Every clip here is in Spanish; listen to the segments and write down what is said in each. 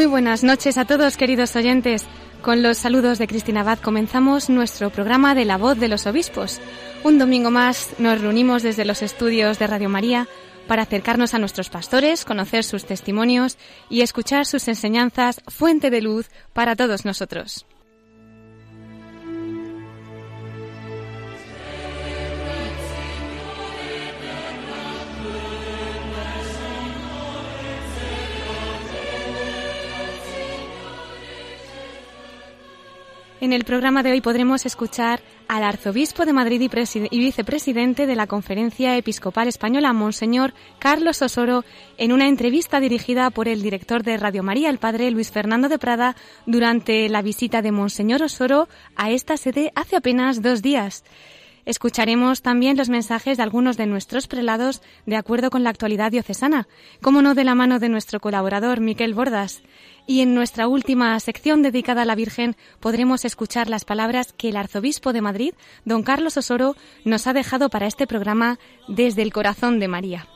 Muy buenas noches a todos, queridos oyentes. Con los saludos de Cristina Abad comenzamos nuestro programa de La Voz de los Obispos. Un domingo más nos reunimos desde los estudios de Radio María para acercarnos a nuestros pastores, conocer sus testimonios y escuchar sus enseñanzas, fuente de luz para todos nosotros. En el programa de hoy podremos escuchar al arzobispo de Madrid y, vicepresidente de la Conferencia Episcopal Española, Monseñor Carlos Osoro, en una entrevista dirigida por el director de Radio María, el padre Luis Fernando de Prada, durante la visita de Monseñor Osoro a esta sede hace apenas dos días. Escucharemos también los mensajes de algunos de nuestros prelados de acuerdo con la actualidad diocesana, como no de la mano de nuestro colaborador Miquel Bordas. Y en nuestra última sección dedicada a la Virgen podremos escuchar las palabras que el arzobispo de Madrid, don Carlos Osoro, nos ha dejado para este programa desde el corazón de María.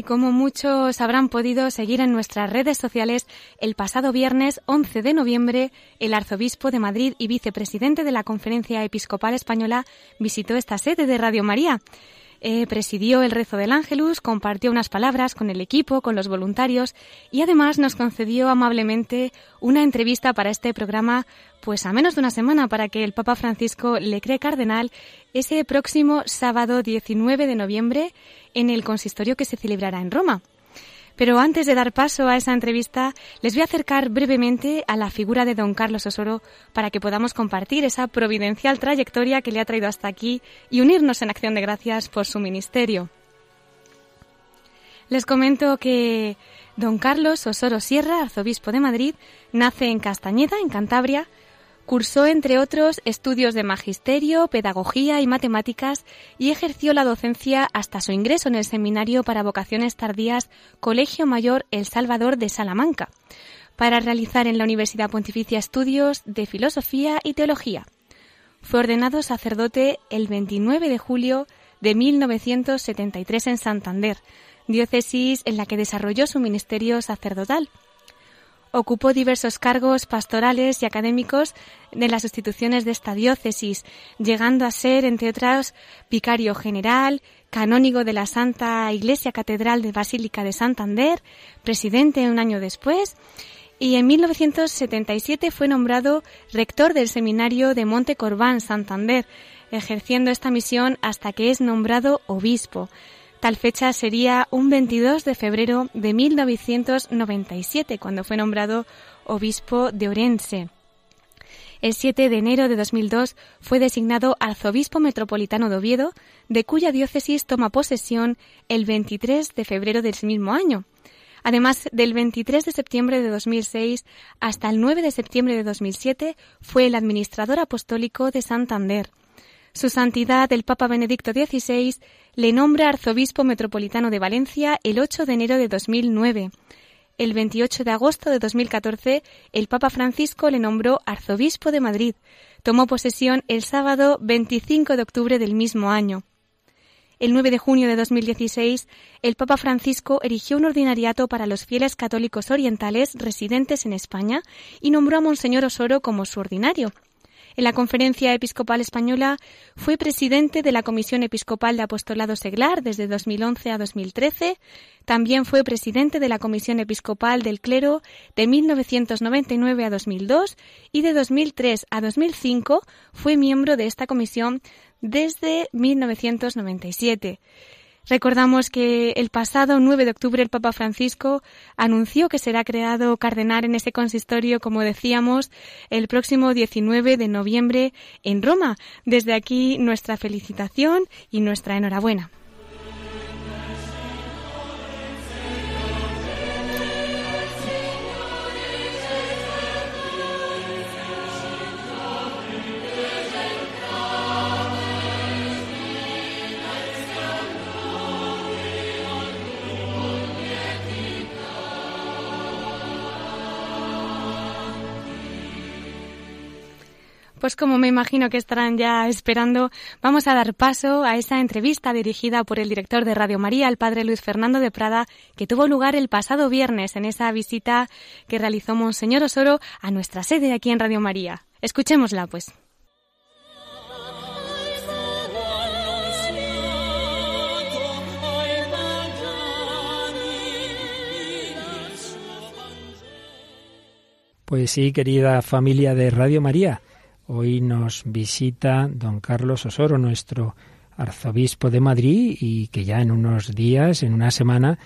Y como muchos habrán podido seguir en nuestras redes sociales, el pasado viernes 11 de noviembre, el arzobispo de Madrid y vicepresidente de la Conferencia Episcopal Española visitó esta sede de Radio María. Eh, presidió el rezo del Ángelus, compartió unas palabras con el equipo, con los voluntarios y además nos concedió amablemente una entrevista para este programa, pues a menos de una semana para que el Papa Francisco le cree cardenal ese próximo sábado 19 de noviembre en el consistorio que se celebrará en Roma. Pero antes de dar paso a esa entrevista, les voy a acercar brevemente a la figura de don Carlos Osoro para que podamos compartir esa providencial trayectoria que le ha traído hasta aquí y unirnos en acción de gracias por su ministerio. Les comento que don Carlos Osoro Sierra, arzobispo de Madrid, nace en Castañeda, en Cantabria, Cursó, entre otros, estudios de magisterio, pedagogía y matemáticas y ejerció la docencia hasta su ingreso en el Seminario para Vocaciones Tardías Colegio Mayor El Salvador de Salamanca, para realizar en la Universidad Pontificia estudios de Filosofía y Teología. Fue ordenado sacerdote el 29 de julio de 1973 en Santander, diócesis en la que desarrolló su ministerio sacerdotal. Ocupó diversos cargos pastorales y académicos de las instituciones de esta diócesis, llegando a ser, entre otras, vicario general, canónigo de la Santa Iglesia Catedral de Basílica de Santander, presidente un año después, y en 1977 fue nombrado rector del Seminario de Monte Corbán, Santander, ejerciendo esta misión hasta que es nombrado obispo. Tal fecha sería un 22 de febrero de 1997, cuando fue nombrado obispo de Orense. El 7 de enero de 2002 fue designado arzobispo metropolitano de Oviedo, de cuya diócesis toma posesión el 23 de febrero del mismo año. Además, del 23 de septiembre de 2006 hasta el 9 de septiembre de 2007 fue el administrador apostólico de Santander. Su Santidad el Papa Benedicto XVI le nombra arzobispo metropolitano de Valencia el 8 de enero de 2009. El 28 de agosto de 2014, el Papa Francisco le nombró arzobispo de Madrid. Tomó posesión el sábado 25 de octubre del mismo año. El 9 de junio de 2016, el Papa Francisco erigió un ordinariato para los fieles católicos orientales residentes en España y nombró a Monseñor Osoro como su ordinario. En la Conferencia Episcopal Española, fue presidente de la Comisión Episcopal de Apostolado Seglar desde 2011 a 2013, también fue presidente de la Comisión Episcopal del Clero de 1999 a 2002 y de 2003 a 2005 fue miembro de esta comisión desde 1997. Recordamos que el pasado 9 de octubre el Papa Francisco anunció que será creado cardenal en ese consistorio, como decíamos, el próximo 19 de noviembre en Roma. Desde aquí nuestra felicitación y nuestra enhorabuena. Pues como me imagino que estarán ya esperando, vamos a dar paso a esa entrevista dirigida por el director de Radio María, el padre Luis Fernando de Prada, que tuvo lugar el pasado viernes en esa visita que realizó Monseñor Osoro a nuestra sede aquí en Radio María. Escuchémosla, pues. Pues sí, querida familia de Radio María. Hoy nos visita don Carlos Osoro, nuestro arzobispo de Madrid, y que ya en unos días, en una semana,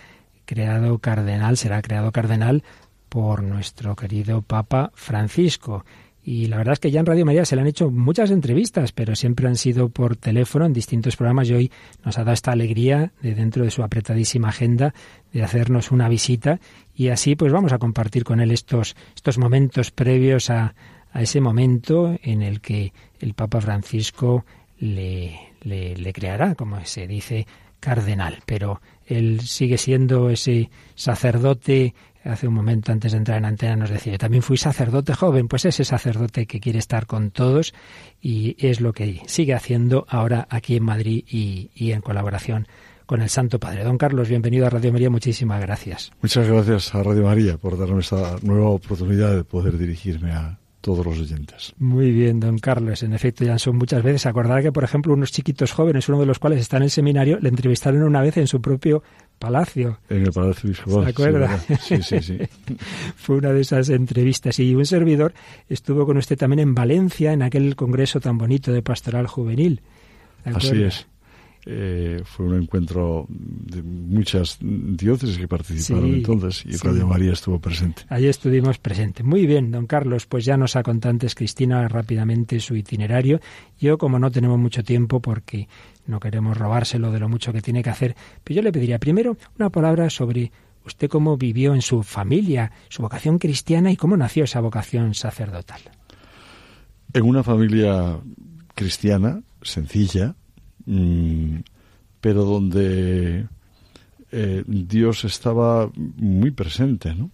creado cardenal, será creado cardenal por nuestro querido Papa Francisco. Y la verdad es que ya en Radio María se le han hecho muchas entrevistas, pero siempre han sido por teléfono en distintos programas y hoy nos ha dado esta alegría de dentro de su apretadísima agenda de hacernos una visita y así pues vamos a compartir con él estos, estos momentos previos a, a ese momento en el que el Papa Francisco le, le, creará, como se dice, cardenal. Pero él sigue siendo ese sacerdote hace un momento antes de entrar en antena nos decía, también fui sacerdote joven, pues ese sacerdote que quiere estar con todos y es lo que sigue haciendo ahora aquí en Madrid y, y, en colaboración con el Santo Padre. Don Carlos, bienvenido a Radio María, muchísimas gracias. Muchas gracias a Radio María por darme esta nueva oportunidad de poder dirigirme a, todos los oyentes. Muy bien, don Carlos. En efecto, ya son muchas veces. Acordará que, por ejemplo, unos chiquitos jóvenes, uno de los cuales está en el seminario, le entrevistaron una vez en su propio palacio. En el Palacio ¿Se acuerda? Sí, sí, sí. Fue una de esas entrevistas. Y un servidor estuvo con usted también en Valencia, en aquel congreso tan bonito de pastoral juvenil. Así es. Eh, fue un encuentro de muchas diócesis que participaron entonces y Radio María estuvo presente. Allí estuvimos presentes. Muy bien, don Carlos, pues ya nos ha contado antes Cristina rápidamente su itinerario. Yo, como no tenemos mucho tiempo porque no queremos robárselo de lo mucho que tiene que hacer, pero yo le pediría primero una palabra sobre usted cómo vivió en su familia, su vocación cristiana y cómo nació esa vocación sacerdotal. En una familia cristiana, sencilla, pero donde eh, Dios estaba muy presente ¿no?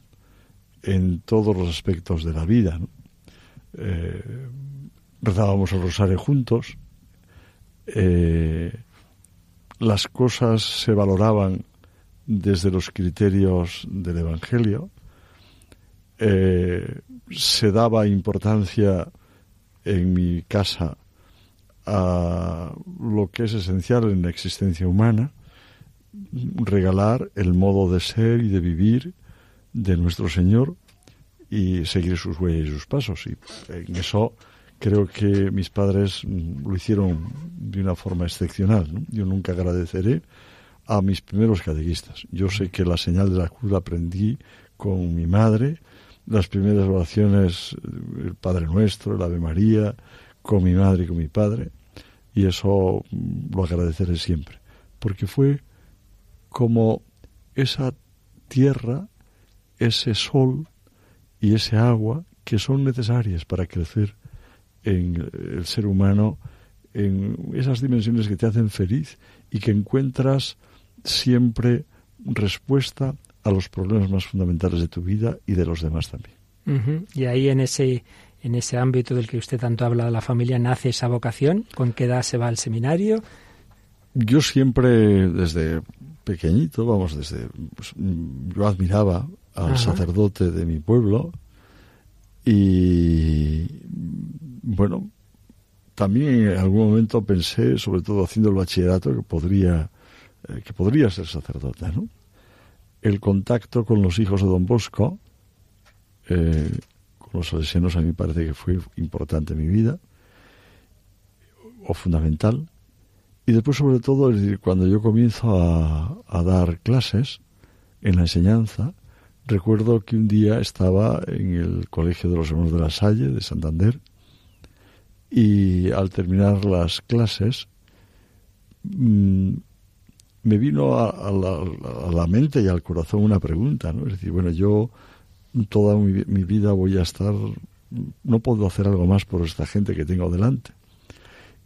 en todos los aspectos de la vida. Eh, rezábamos el rosario juntos, eh, las cosas se valoraban desde los criterios del Evangelio, se daba importancia en mi casa a lo que es esencial en la existencia humana, regalar el modo de ser y de vivir de nuestro Señor y seguir sus huellas y sus pasos. Y en eso creo que mis padres lo hicieron de una forma excepcional. Yo nunca agradeceré a mis primeros catequistas. Yo sé que la señal de la cruz la aprendí con mi madre, las primeras oraciones, el Padre Nuestro, el Ave María, con mi madre y con mi padre, y eso lo agradeceré siempre, porque fue como esa tierra, ese sol y ese agua que son necesarias para crecer en el ser humano en esas dimensiones que te hacen feliz y que encuentras siempre respuesta a los problemas más fundamentales de tu vida y de los demás también. Y ahí en ese en ese ámbito del que usted tanto habla de la familia, nace esa vocación? ¿Con qué edad se va al seminario? Yo siempre, desde pequeñito, vamos, desde. Pues, yo admiraba al sacerdote de mi pueblo y. Bueno, también en algún momento pensé, sobre todo haciendo el bachillerato, que podría, eh, que podría ser sacerdote, ¿no? El contacto con los hijos de Don Bosco, eh, los salesianos, a mí parece que fue importante en mi vida, o fundamental. Y después, sobre todo, cuando yo comienzo a, a dar clases en la enseñanza, recuerdo que un día estaba en el Colegio de los Hermanos de la Salle de Santander y al terminar las clases mm, me vino a, la, mente y al corazón una pregunta, ¿no? Es decir, bueno, yo toda mi, vida voy a estar, no puedo hacer algo más por esta gente que tengo delante.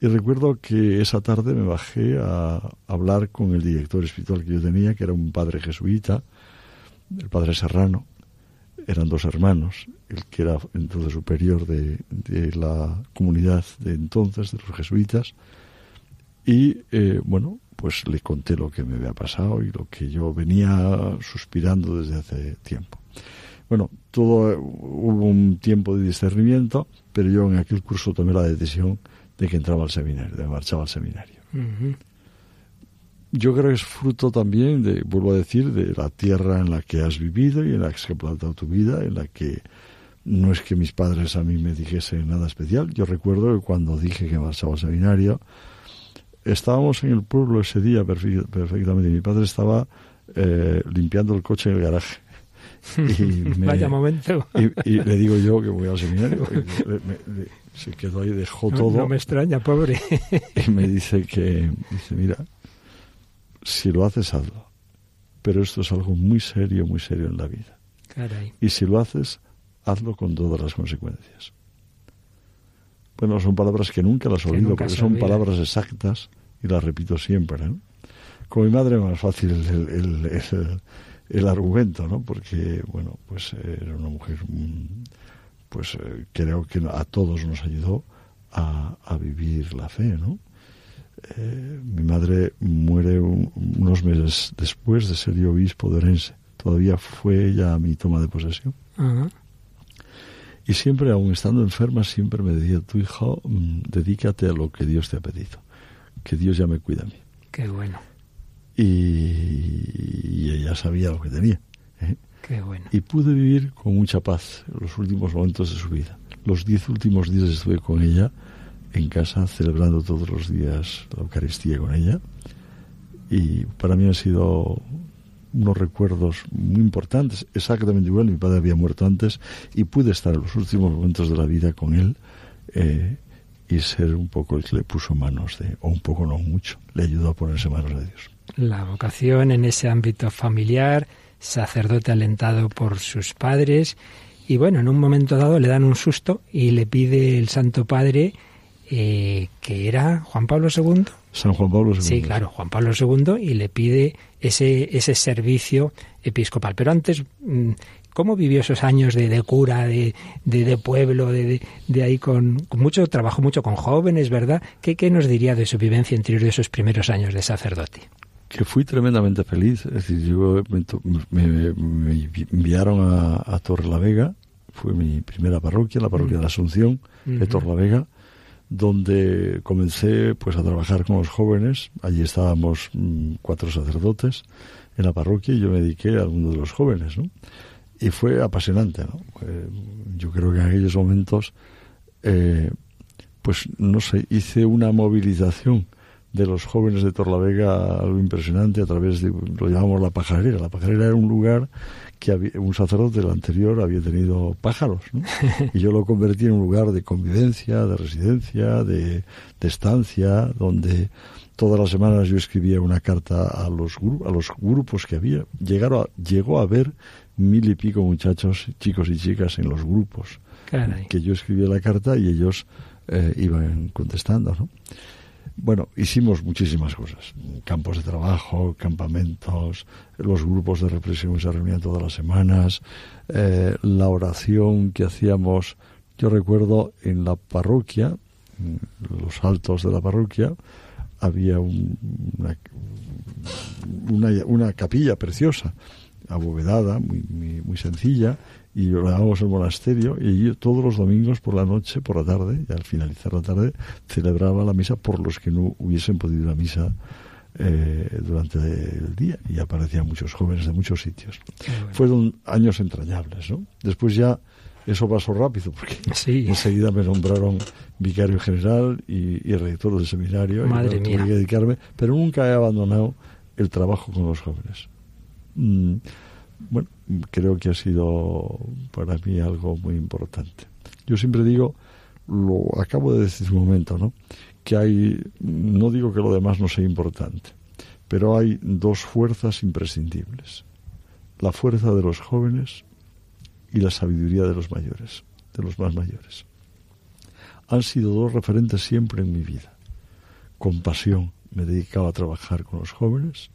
Y recuerdo que esa tarde me bajé a hablar con el director espiritual que yo tenía, que era un padre jesuita, el padre Serrano, eran dos hermanos, el que era entonces superior de, la comunidad de entonces, de los jesuitas, y eh, bueno, pues le conté lo que me había pasado y lo que yo venía suspirando desde hace tiempo. Bueno, todo hubo un tiempo de discernimiento, pero yo en aquel curso tomé la decisión de que entraba al seminario, de marchaba al seminario yo creo que es fruto también de, vuelvo a decir, de la tierra en la que has vivido y en la que has plantado tu vida, en la que no es que mis padres a mí me dijesen nada especial. Yo recuerdo que cuando dije que marchaba al seminario, estábamos en el pueblo ese día perfectamente. Mi padre estaba eh, limpiando el coche en el garaje. Y Vaya momento. Y, le digo yo que voy al seminario. se quedó ahí, dejó todo. No me extraña, pobre. Y me dice que, dice, mira, si lo haces, hazlo. Pero esto es algo muy serio, muy serio en la vida. Y si lo haces, hazlo con todas las consecuencias. Bueno, son palabras que nunca las olvido, porque son palabras exactas y las repito siempre. ¿no? Con mi madre más fácil el, el, argumento, ¿no? Porque, bueno, pues era una mujer, mm, pues eh, creo que a todos nos ayudó a, a vivir la fe, ¿no? Eh, mi madre muere unos meses después de ser yo obispo de Orense. Todavía fue ella mi toma de posesión. Y siempre, aun estando enferma, siempre me decía, tu hijo, mm, dedícate a lo que Dios te ha pedido. Que Dios ya me cuida a mí. Qué bueno. Y, ella sabía lo que tenía. ¿eh? Qué bueno. Y pude vivir con mucha paz los últimos momentos de su vida. Los diez últimos días estuve con ella en casa celebrando todos los días la Eucaristía con ella y para mí han sido unos recuerdos muy importantes, exactamente igual, mi padre había muerto antes y pude estar en los últimos momentos de la vida con él eh, y ser un poco el que le puso manos de, o un poco no mucho, le ayudó a ponerse manos de Dios. La vocación en ese ámbito familiar, sacerdote alentado por sus padres y bueno, en un momento dado le dan un susto y le pide el Santo Padre eh, que era Juan Pablo II. San Juan Pablo II. Sí, claro, Juan Pablo II, y le pide ese, ese servicio episcopal. Pero antes, mm, ¿cómo vivió esos años de, cura, de, de, pueblo, de, de, ahí con, mucho trabajo, mucho con jóvenes, ¿verdad? ¿Qué, ¿Qué nos diría de su vivencia interior de esos primeros años de sacerdote? Que fui tremendamente feliz. Es decir, yo me, enviaron a, a Torre la Vega, fue mi primera parroquia, la parroquia de la Asunción de Torre la Vega, donde comencé pues a trabajar con los jóvenes. Allí estábamos mm, cuatro sacerdotes en la parroquia y yo me dediqué a uno de los jóvenes, ¿no? Y fue apasionante, ¿no? yo creo que en aquellos momentos, eh, pues no sé, hice una movilización de los jóvenes de Torlavega algo impresionante a través de, lo llamamos la pajarera. La pajarera era un lugar que un sacerdote del anterior había tenido pájaros, y yo lo convertí en un lugar de convivencia, de residencia, de, estancia, donde todas las semanas yo escribía una carta a los, a los grupos que había. Llegaron a, llegó a haber mil y pico muchachos, chicos y chicas en los grupos, que yo escribía la carta y ellos eh, iban contestando, ¿no? Bueno, hicimos muchísimas cosas. Campos de trabajo, campamentos, los grupos de represión se reunían todas las semanas, eh, la oración que hacíamos, yo recuerdo en la parroquia, los altos de la parroquia, había una, una, capilla preciosa, abovedada, muy, muy, sencilla, y en el monasterio y yo todos los domingos por la noche, por la tarde, y al finalizar la tarde, celebraba la misa por los que no hubiesen podido ir a misa eh, durante el día y aparecían muchos jóvenes de muchos sitios. Fueron años entrañables, ¿no? Después ya eso pasó rápido porque enseguida me nombraron vicario general y, rector del seminario Madre y que dedicarme, pero nunca he abandonado el trabajo con los jóvenes. Mm, bueno, creo que ha sido para mí algo muy importante. Yo siempre digo, lo acabo de decir un momento, ¿no? Que hay, no digo que lo demás no sea importante, pero hay dos fuerzas imprescindibles. La fuerza de los jóvenes y la sabiduría de los mayores, de los más mayores. Han sido dos referentes siempre en mi vida. Con pasión me he dedicado a trabajar con los jóvenes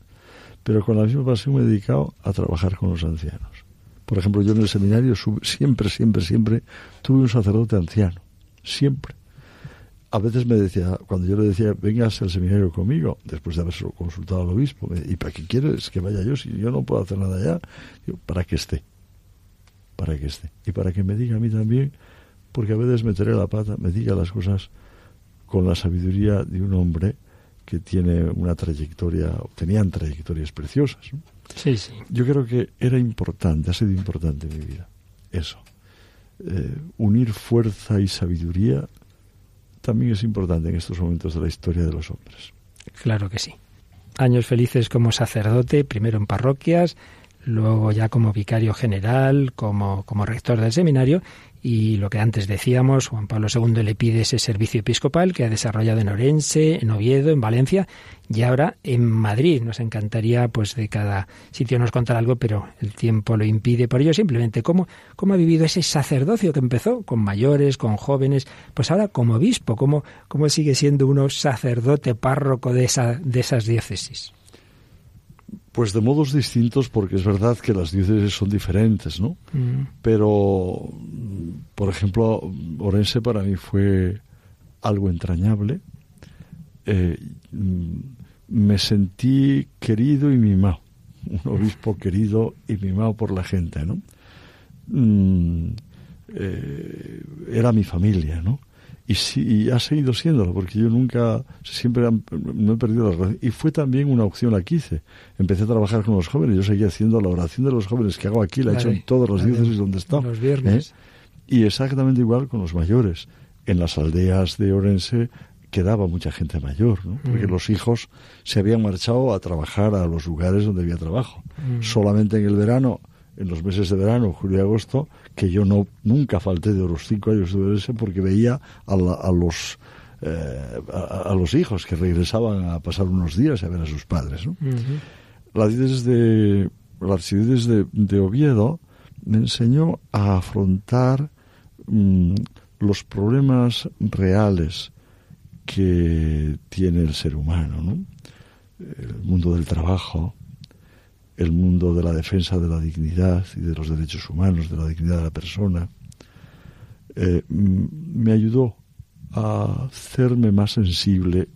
pero con la misma pasión me he dedicado a trabajar con los ancianos. Por ejemplo, yo en el seminario siempre, siempre, siempre tuve un sacerdote anciano, siempre. A veces me decía, cuando yo le decía, vengas al seminario conmigo, después de haber consultado al obispo, ¿y para qué quieres que vaya yo si yo no puedo hacer nada allá? para que esté, para que esté. Y para que me diga a mí también, porque a veces meteré la pata, me diga las cosas con la sabiduría de un hombre que tiene una trayectoria, tenían trayectorias preciosas. Sí, sí. Yo creo que era importante, ha sido importante en mi vida, eso. Eh, unir fuerza y sabiduría también es importante en estos momentos de la historia de los hombres. Claro que sí. Años felices como sacerdote, primero en parroquias, luego ya como vicario general, como, como rector del seminario y lo que antes decíamos, Juan Pablo II le pide ese servicio episcopal que ha desarrollado en Orense, en Oviedo, en Valencia y ahora en Madrid. Nos encantaría, pues, de cada sitio nos contar algo, pero el tiempo lo impide. Por ello, simplemente, ¿cómo, cómo ha vivido ese sacerdocio que empezó con mayores, con jóvenes? Pues ahora como obispo, ¿cómo, cómo sigue siendo uno sacerdote párroco de, esa, de esas diócesis? Pues de modos distintos, porque es verdad que las diócesis son diferentes, ¿no? Mm. Pero, por ejemplo, Orense para mí fue algo entrañable. Eh, me sentí querido y mimado, un obispo querido y mimado por la gente, ¿no? Mm, eh, era mi familia, ¿no? Y, sí, ha seguido siéndolo, porque yo nunca, siempre no he perdido la relación. Y fue también una opción la que hice. Empecé a trabajar con los jóvenes, yo seguía haciendo la oración de los jóvenes que hago aquí, la he hecho en todos los diócesis donde está. Los viernes. ¿eh? Y exactamente igual con los mayores. En las aldeas de Orense quedaba mucha gente mayor, ¿no? porque mm. los hijos se habían marchado a trabajar a los lugares donde había trabajo. Mm. Solamente en el verano en los meses de verano, julio y agosto, que yo no nunca falté de los cinco años de ese porque veía a, los eh, a, los hijos que regresaban a pasar unos días a ver a sus padres. ¿no? La de la archidiócesis de, Oviedo me enseñó a afrontar mm, los problemas reales que tiene el ser humano, ¿no? el mundo del trabajo, el mundo de la defensa de la dignidad y de los derechos humanos, de la dignidad de la persona, eh, me ayudó a hacerme más sensible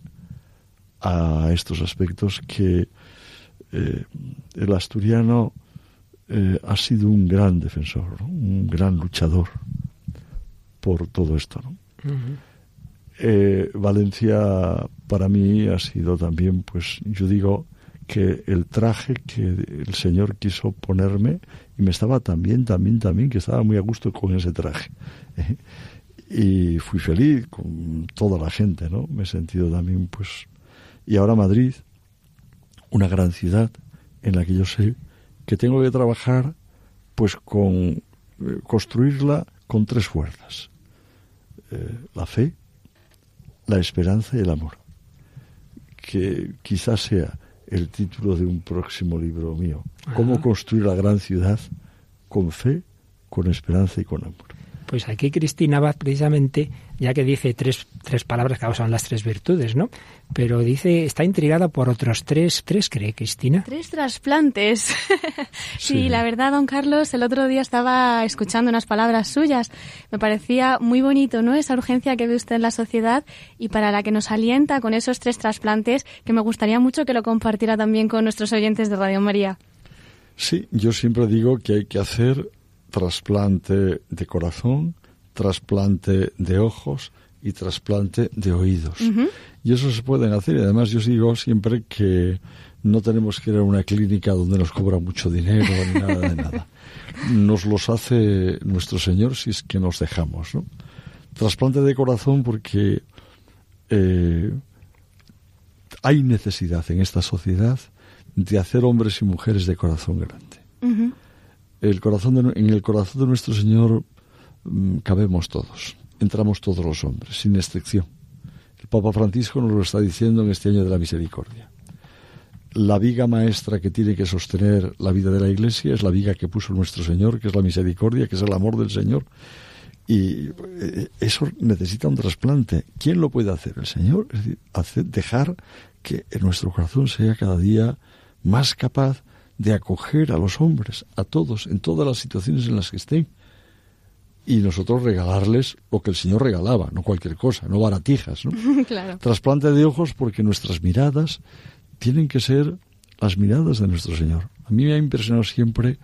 a estos aspectos que eh, el asturiano eh, ha sido un gran defensor, un gran luchador por todo esto. Valencia para mí ha sido también, pues yo digo, que el traje que el Señor quiso ponerme y me estaba también, también, también, que estaba muy a gusto con ese traje. y fui feliz con toda la gente, ¿no? Me he sentido también, pues... Y ahora Madrid, una gran ciudad en la que yo sé que tengo que trabajar, pues con... Eh, construirla con tres fuerzas. Eh, la fe, la esperanza y el amor. Que quizás sea el título de un próximo libro mío. Cómo construir la gran ciudad con fe, con esperanza y con amor. Pues aquí Cristina va precisamente, ya que dice tres, tres palabras que son las tres virtudes, ¿no? Pero dice, está intrigada por otros tres, ¿tres cree Cristina? Tres trasplantes. sí. la verdad, don Carlos, el otro día estaba escuchando unas palabras suyas. Me parecía muy bonito, ¿no? Esa urgencia que ve usted en la sociedad y para la que nos alienta con esos tres trasplantes que me gustaría mucho que lo compartiera también con nuestros oyentes de Radio María. Sí, yo siempre digo que hay que hacer trasplante de corazón, trasplante de ojos y trasplante de oídos. Y eso se pueden hacer. Y además yo digo siempre que no tenemos que ir a una clínica donde nos cobra mucho dinero ni nada de nada. Nos los hace nuestro Señor si es que nos dejamos. ¿no? Trasplante de corazón porque eh, hay necesidad en esta sociedad de hacer hombres y mujeres de corazón grande. El corazón en el corazón de nuestro Señor mm, cabemos todos, entramos todos los hombres, sin excepción. El Papa Francisco nos lo está diciendo en este año de la misericordia. La viga maestra que tiene que sostener la vida de la Iglesia es la viga que puso nuestro Señor, que es la misericordia, que es el amor del Señor. Y eh, eso necesita un trasplante. ¿Quién lo puede hacer? El Señor. Es decir, dejar que nuestro corazón sea cada día más capaz de acoger a los hombres, a todos, en todas las situaciones en las que estén. Y nosotros regalarles lo que el Señor regalaba, no cualquier cosa, no baratijas. ¿no? Trasplante de ojos porque nuestras miradas tienen que ser las miradas de nuestro Señor. A mí me ha impresionado siempre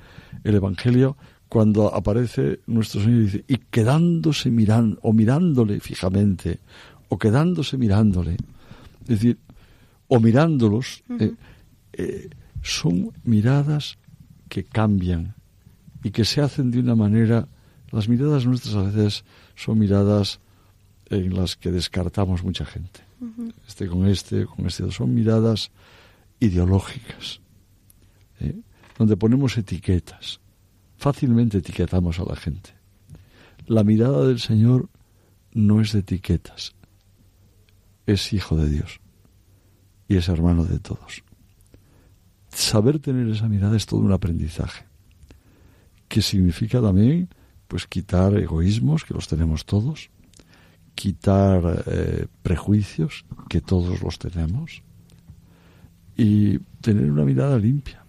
el Evangelio cuando aparece nuestro Señor y dice, y quedándose mirando, o mirándole fijamente, o quedándose mirándole. Es decir, o mirándolos, eh, eh, son miradas que cambian y que se hacen de una manera, las miradas nuestras a veces son miradas en las que descartamos mucha gente. Este con este, con este, son miradas ideológicas, ¿eh? donde ponemos etiquetas. Fácilmente etiquetamos a la gente. La mirada del Señor no es de etiquetas, es hijo de Dios y es hermano de todos. Saber tener esa mirada es todo un aprendizaje, que significa también pues quitar egoísmos, que los tenemos todos, quitar eh, prejuicios, que todos los tenemos, y tener una mirada limpia,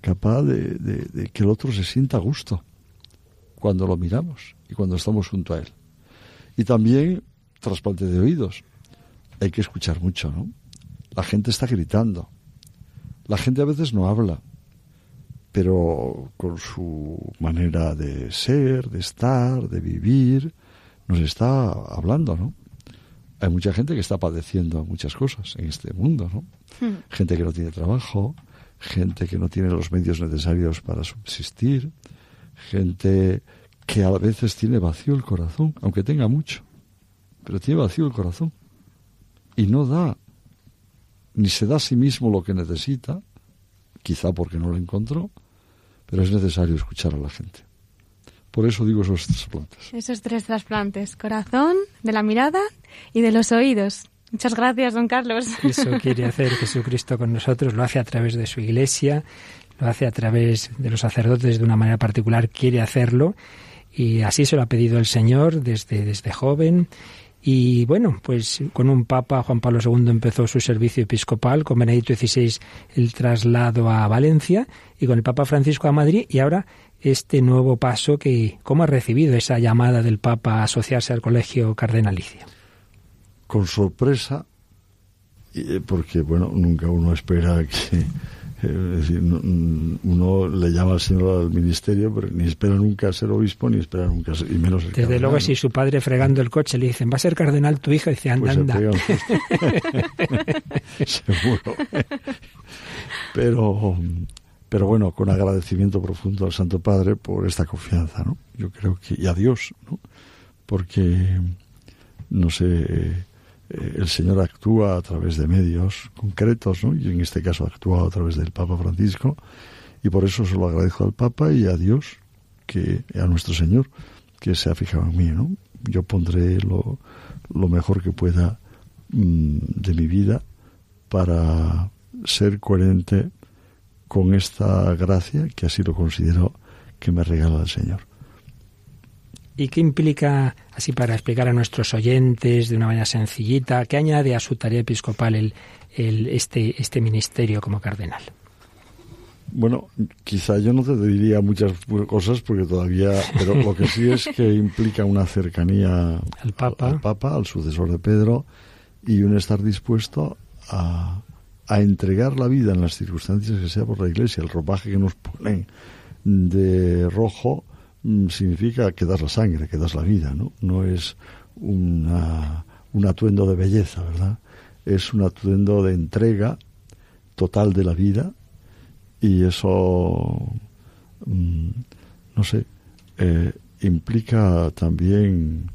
capaz de que el otro se sienta a gusto cuando lo miramos y cuando estamos junto a él. Y también trasplante de oídos. Hay que escuchar mucho, ¿no? La gente está gritando. La gente a veces no habla, pero con su manera de ser, de estar, de vivir, nos está hablando, ¿no? Hay mucha gente que está padeciendo muchas cosas en este mundo, ¿no? Hmm. Gente que no tiene trabajo, gente que no tiene los medios necesarios para subsistir, gente que a veces tiene vacío el corazón, aunque tenga mucho, pero tiene vacío el corazón y no da ni se da a sí mismo lo que necesita, quizá porque no lo encontró, pero es necesario escuchar a la gente. Por eso digo esos trasplantes. Esos tres trasplantes, corazón, de la mirada y de los oídos. Muchas gracias, don Carlos. Eso quiere hacer Jesucristo con nosotros, lo hace a través de su iglesia, lo hace a través de los sacerdotes de una manera particular, quiere hacerlo y así se lo ha pedido el Señor desde, desde joven y bueno, pues con un papa, Juan Pablo II empezó su servicio episcopal, con Benedicto XVI el traslado a Valencia y con el Papa Francisco a Madrid y ahora este nuevo paso que, ¿cómo ha recibido esa llamada del Papa a asociarse al Colegio Cardenalicio? Con sorpresa, eh, porque bueno, nunca uno espera que es decir, uno le llama al Señor al ministerio, pero ni espera nunca ser obispo, ni espera nunca ser, y menos ser Desde luego, si su padre fregando el coche le dicen, va a ser cardenal tu hijo, dice, anda, pues anda. Seguro. pero, pero bueno, con agradecimiento profundo al Santo Padre por esta confianza, ¿no? Yo creo que, y a Dios, ¿no? Porque, no sé, eh, el Señor actúa a través de medios concretos, ¿no? y en este caso actúa a través del Papa Francisco, y por eso se lo agradezco al Papa y a Dios, que a nuestro Señor, que se ha fijado en mí. ¿no? Yo pondré lo, lo mejor que pueda mm, de mi vida para ser coherente con esta gracia, que así lo considero que me regala el Señor. ¿Y qué implica, así para explicar a nuestros oyentes de una manera sencillita, qué añade a su tarea episcopal el, el, este, este ministerio como cardenal? Bueno, quizá yo no te diría muchas cosas porque todavía, pero lo que sí es que implica una cercanía al Papa, al, Papa, al sucesor de Pedro, y un estar dispuesto a, a entregar la vida en las circunstancias que sea por la Iglesia, el ropaje que nos ponen de rojo significa que das la sangre, que das la vida, ¿no? No es una, un atuendo de belleza, ¿verdad? Es un atuendo de entrega total de la vida y eso, mm, no sé, eh, implica también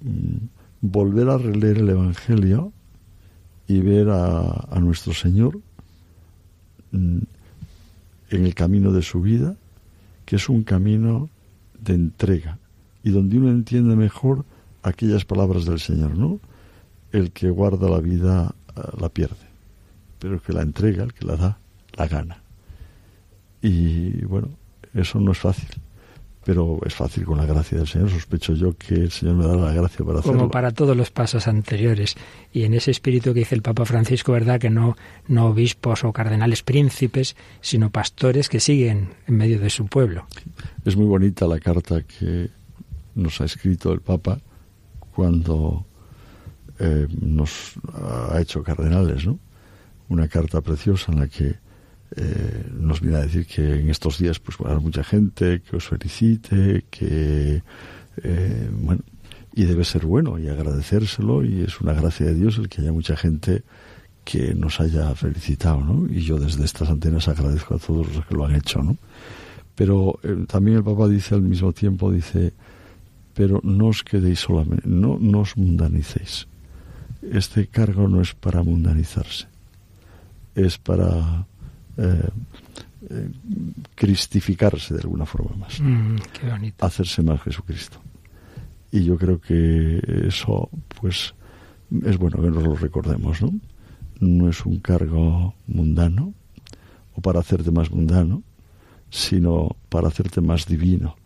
mm, volver a releer el Evangelio y ver a nuestro Señor en el camino de su vida, que es un camino de entrega y donde uno entiende mejor aquellas palabras del Señor, ¿no? El que guarda la vida eh, la pierde, pero el que la entrega, el que la da, la gana. Y bueno, eso no es fácil pero es fácil con la gracia del Señor. Sospecho yo que el Señor me da la gracia para hacerlo. Como para todos los pasos anteriores. Y en ese espíritu que dice el Papa Francisco, ¿verdad? Que no, no obispos o cardenales príncipes, sino pastores que siguen en medio de su pueblo. Es muy bonita la carta que nos ha escrito el Papa cuando eh, nos ha hecho cardenales, ¿no? Una carta preciosa en la que eh, nos viene a decir que en estos días pues va a haber mucha gente que os felicite, que eh, bueno, y debe ser bueno y agradecérselo y es una gracia de Dios el que haya mucha gente que nos haya felicitado, ¿no? Y yo desde estas antenas agradezco a todos los que lo han hecho, ¿no? Pero eh, también el Papa dice al mismo tiempo, dice, pero no os quedéis solamente, no, no os mundanicéis. Este cargo no es para mundanizarse, es para eh, eh, cristificarse de alguna forma más. Mm, hacerse más Jesucristo. Y yo creo que eso, pues, es bueno que nos lo recordemos, ¿no? No es un cargo mundano o para hacerte más mundano, sino para hacerte más divino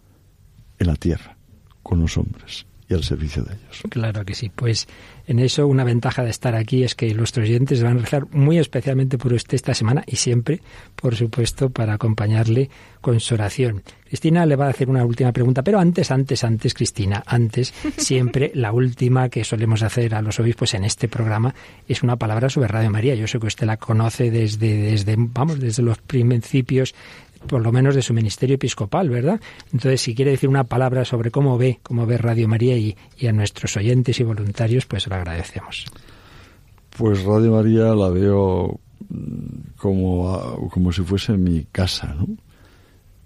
en la tierra, con los hombres y al servicio de ellos. Claro que sí. Pues en eso una ventaja de estar aquí es que nuestros oyentes van a rezar muy especialmente por usted esta semana y siempre, por supuesto, para acompañarle con su oración. Cristina le va a hacer una última pregunta, pero antes, antes, antes, Cristina, antes, siempre la última que solemos hacer a los obispos en este programa es una palabra sobre Radio María. Yo sé que usted la conoce desde, desde vamos, desde los principios por lo menos de su ministerio episcopal, ¿verdad? Entonces, si quiere decir una palabra sobre cómo ve, cómo ve Radio María y, a nuestros oyentes y voluntarios, pues lo agradecemos. Pues Radio María la veo mm, como, como si fuese mi casa, ¿no?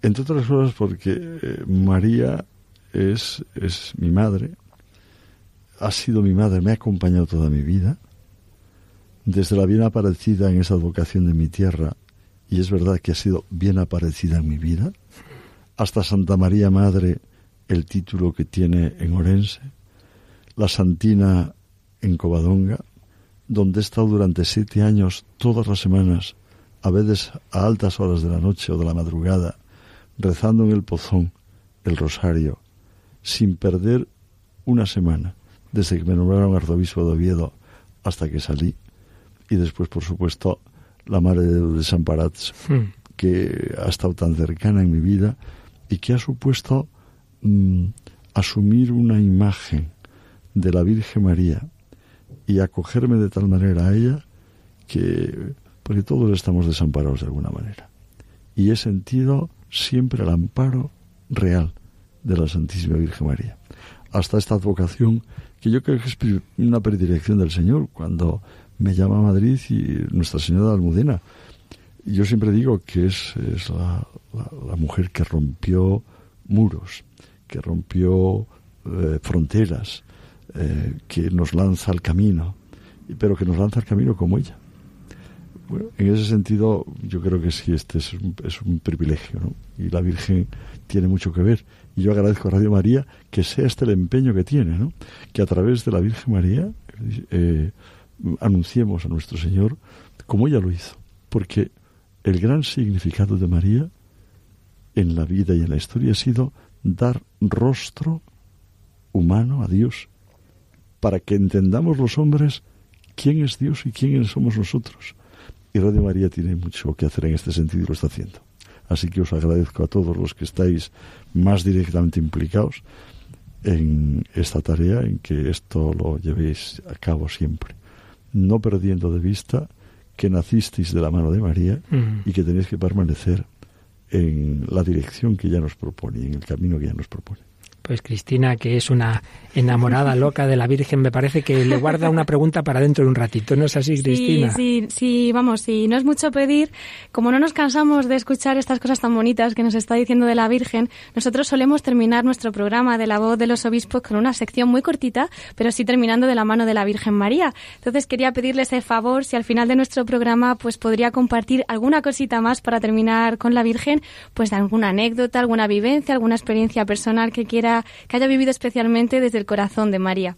Entre otras cosas porque eh, María es, es mi madre, ha sido mi madre, me ha acompañado toda mi vida, desde la bien aparecida en esa vocación de mi tierra y es verdad que ha sido bien aparecida en mi vida, hasta Santa María Madre, el título que tiene en Orense, la Santina en Covadonga, donde he estado durante siete años todas las semanas, a veces a altas horas de la noche o de la madrugada, rezando en el pozón el rosario, sin perder una semana, desde que me nombraron arzobispo de Oviedo hasta que salí, y después, por supuesto, la madre de los desamparados, hmm. que ha estado tan cercana en mi vida y que ha supuesto mm, asumir una imagen de la Virgen María y acogerme de tal manera a ella que, porque todos estamos desamparados de alguna manera. Y he sentido siempre el amparo real de la Santísima Virgen María. Hasta esta advocación que yo creo que es una predilección del Señor, cuando me llama a Madrid y Nuestra Señora de Almudena. Yo siempre digo que es, es la, mujer que rompió muros, que rompió eh, fronteras, eh, que nos lanza al camino, pero que nos lanza al camino como ella. Bueno, en ese sentido, yo creo que sí, este es un, es un privilegio, ¿no? Y la Virgen tiene mucho que ver. Y yo agradezco a Radio María que sea este el empeño que tiene, ¿no? Que a través de la Virgen María eh, anunciemos a nuestro Señor como ella lo hizo. Porque el gran significado de María en la vida y en la historia ha sido dar rostro humano a Dios, para que entendamos los hombres quién es Dios y quién somos nosotros. Y Radio María tiene mucho que hacer en este sentido y lo está haciendo. Así que os agradezco a todos los que estáis más directamente implicados en esta tarea, en que esto lo llevéis a cabo siempre no perdiendo de vista que nacisteis de la mano de María y que tenéis que permanecer en la dirección que ella nos propone, en el camino que ella nos propone. Pues Cristina, que es una enamorada loca de la Virgen, me parece que le guarda una pregunta para dentro de un ratito. ¿No es así, Cristina? Sí, sí, sí, vamos, sí, no es mucho pedir. Como no nos cansamos de escuchar estas cosas tan bonitas que nos está diciendo de la Virgen, nosotros solemos terminar nuestro programa de la voz de los obispos con una sección muy cortita, pero sí terminando de la mano de la Virgen María. Entonces quería pedirle ese favor, si al final de nuestro programa pues podría compartir alguna cosita más para terminar con la Virgen, pues de alguna anécdota, alguna vivencia, alguna experiencia personal que quiera que haya vivido especialmente desde el corazón de María.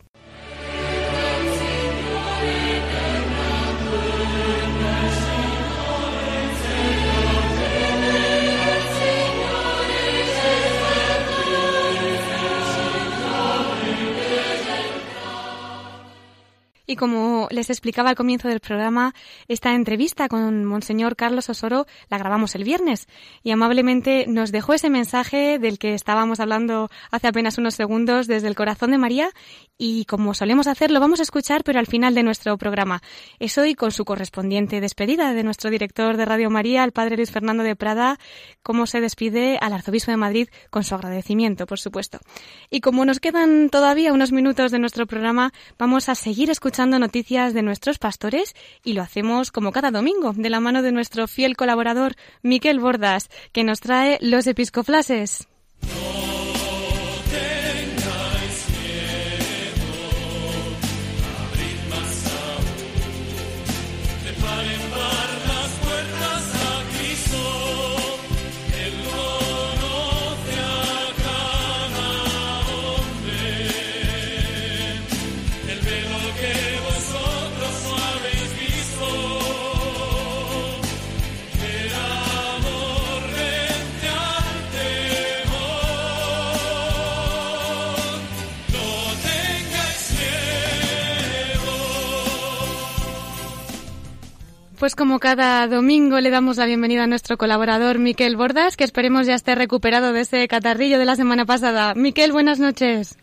Y como les explicaba al comienzo del programa, esta entrevista con Monseñor Carlos Osoro la grabamos el viernes y amablemente nos dejó ese mensaje del que estábamos hablando hace apenas unos segundos desde el corazón de María y como solemos hacer lo vamos a escuchar pero al final de nuestro programa. Es hoy con su correspondiente despedida de nuestro director de Radio María, el padre Luis Fernando de Prada, cómo se despide al arzobispo de Madrid con su agradecimiento, por supuesto. Y como nos quedan todavía unos minutos de nuestro programa, vamos a seguir escuchando noticias de nuestros pastores y lo hacemos como cada domingo, de la mano de nuestro fiel colaborador Miquel Bordas, que nos trae los episcoflases. Pues como cada domingo le damos la bienvenida a nuestro colaborador Miquel Bordas, que esperemos ya esté recuperado de ese catarrillo de la semana pasada. Miquel, buenas noches.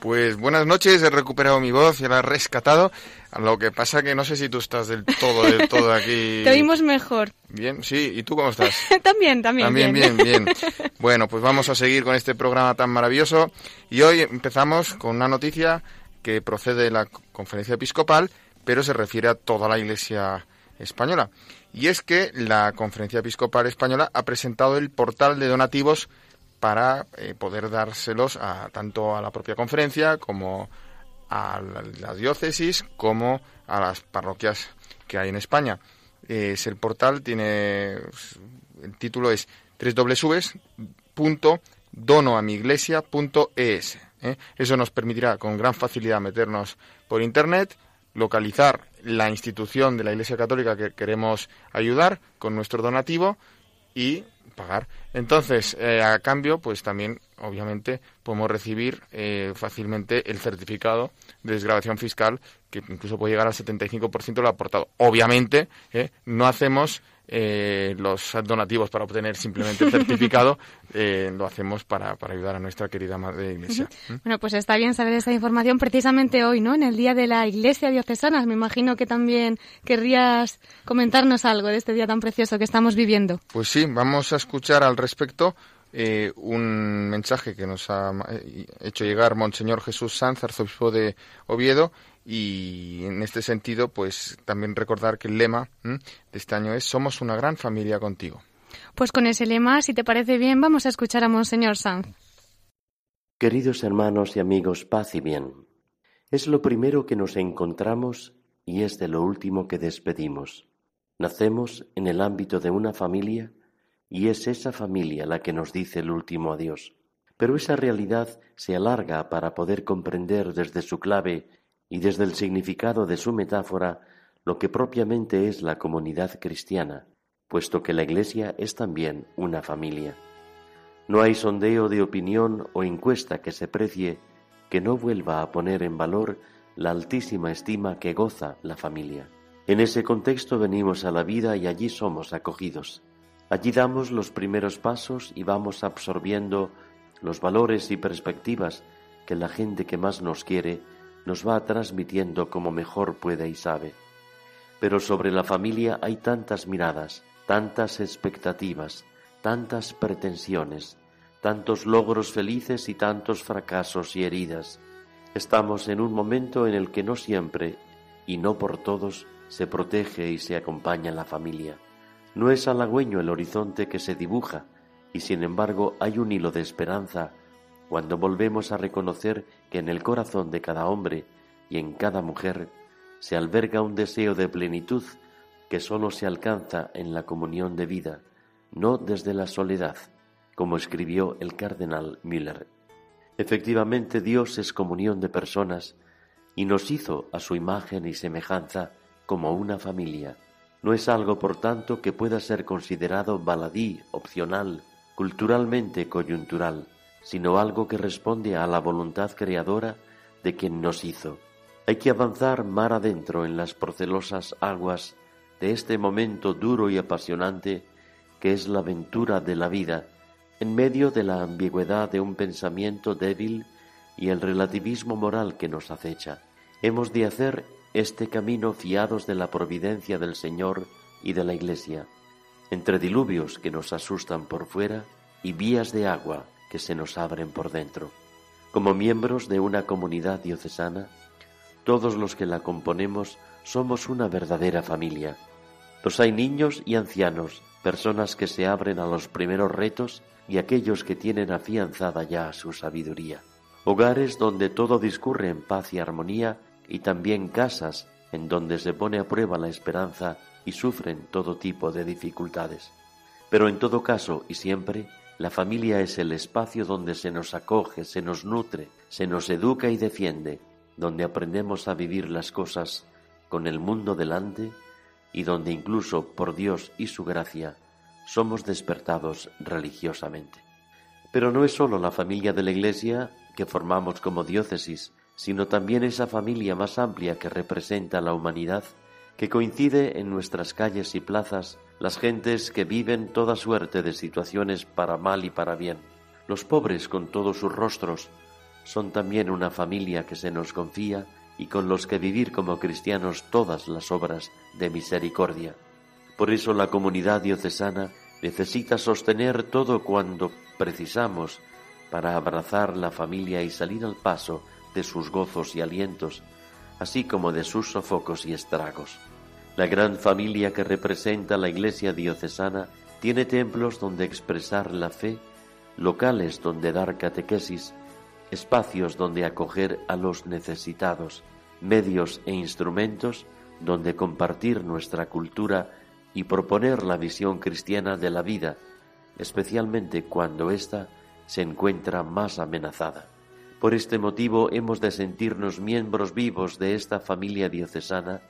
Pues buenas noches, he recuperado mi voz, y la he rescatado. Lo que pasa que no sé si tú estás del todo, del todo aquí. Te oímos mejor. Bien, sí, ¿y tú cómo estás? también, también. También, bien, bien. bueno, pues vamos a seguir con este programa tan maravilloso. Y hoy empezamos con una noticia que procede de la conferencia episcopal, pero se refiere a toda la iglesia española. Y es que la Conferencia Episcopal Española ha presentado el portal de donativos para eh, poder dárselos a, tanto a la propia conferencia como a la, diócesis como a las parroquias que hay en España. Es el portal tiene el título es www.donoamiglesia.es. ¿eh? Eso nos permitirá con gran facilidad meternos por internet localizar la institución de la Iglesia Católica que queremos ayudar con nuestro donativo y pagar. Entonces, eh, a cambio, pues también, obviamente, podemos recibir eh, fácilmente el certificado de desgrabación fiscal, que incluso puede llegar al 75% de lo aportado. Obviamente, eh, no hacemos eh, los donativos para obtener simplemente el certificado, eh, lo hacemos para, para, ayudar a nuestra querida Madre Iglesia. ¿Mm? Bueno, pues está bien saber esta información precisamente hoy, ¿no? En el Día de la Iglesia Diocesana. Me imagino que también querrías comentarnos algo de este día tan precioso que estamos viviendo. Pues sí, vamos a escuchar al respecto eh, un mensaje que nos ha hecho llegar Monseñor Jesús Sanz, arzobispo de Oviedo, y en este sentido, pues también recordar que el lema de este año es Somos una gran familia contigo. Pues con ese lema, si te parece bien, vamos a escuchar a Monseñor Sanz. Queridos hermanos y amigos, paz y bien. Es lo primero que nos encontramos y es de lo último que despedimos. Nacemos en el ámbito de una familia y es esa familia la que nos dice el último adiós. Pero esa realidad se alarga para poder comprender desde su clave y desde el significado de su metáfora lo que propiamente es la comunidad cristiana, puesto que la Iglesia es también una familia. No hay sondeo de opinión o encuesta que se precie que no vuelva a poner en valor la altísima estima que goza la familia. En ese contexto venimos a la vida y allí somos acogidos. Allí damos los primeros pasos y vamos absorbiendo los valores y perspectivas que la gente que más nos quiere nos va transmitiendo como mejor puede y sabe. Pero sobre la familia hay tantas miradas, tantas expectativas, tantas pretensiones, tantos logros felices y tantos fracasos y heridas. Estamos en un momento en el que no siempre, y no por todos, se protege y se acompaña la familia. No es halagüeño el horizonte que se dibuja, y sin embargo hay un hilo de esperanza cuando volvemos a reconocer que en el corazón de cada hombre y en cada mujer se alberga un deseo de plenitud que sólo se alcanza en la comunión de vida, no desde la soledad, como escribió el cardenal Müller. Efectivamente Dios es comunión de personas y nos hizo a su imagen y semejanza como una familia. No es algo, por tanto, que pueda ser considerado baladí, opcional, culturalmente coyuntural, sino algo que responde a la voluntad creadora de quien nos hizo. Hay que avanzar mar adentro en las procelosas aguas de este momento duro y apasionante que es la aventura de la vida, en medio de la ambigüedad de un pensamiento débil y el relativismo moral que nos acecha. Hemos de hacer este camino fiados de la providencia del Señor y de la Iglesia, entre diluvios que nos asustan por fuera y vías de agua se nos abren por dentro. Como miembros de una comunidad diocesana, todos los que la componemos somos una verdadera familia. Los hay niños y ancianos, personas que se abren a los primeros retos y aquellos que tienen afianzada ya su sabiduría. Hogares donde todo discurre en paz y armonía y también casas en donde se pone a prueba la esperanza y sufren todo tipo de dificultades. Pero en todo caso y siempre, la familia es el espacio donde se nos acoge, se nos nutre, se nos educa y defiende, donde aprendemos a vivir las cosas con el mundo delante y donde incluso por Dios y su gracia somos despertados religiosamente. Pero no es sólo la familia de la Iglesia que formamos como diócesis, sino también esa familia más amplia que representa la humanidad, que coincide en nuestras calles y plazas las gentes que viven toda suerte de situaciones para mal y para bien, los pobres con todos sus rostros, son también una familia que se nos confía y con los que vivir como cristianos todas las obras de misericordia. Por eso la comunidad diocesana necesita sostener todo cuando precisamos para abrazar la familia y salir al paso de sus gozos y alientos, así como de sus sofocos y estragos. La gran familia que representa la Iglesia diocesana tiene templos donde expresar la fe, locales donde dar catequesis, espacios donde acoger a los necesitados, medios e instrumentos donde compartir nuestra cultura y proponer la visión cristiana de la vida, especialmente cuando ésta se encuentra más amenazada. Por este motivo hemos de sentirnos miembros vivos de esta familia diocesana,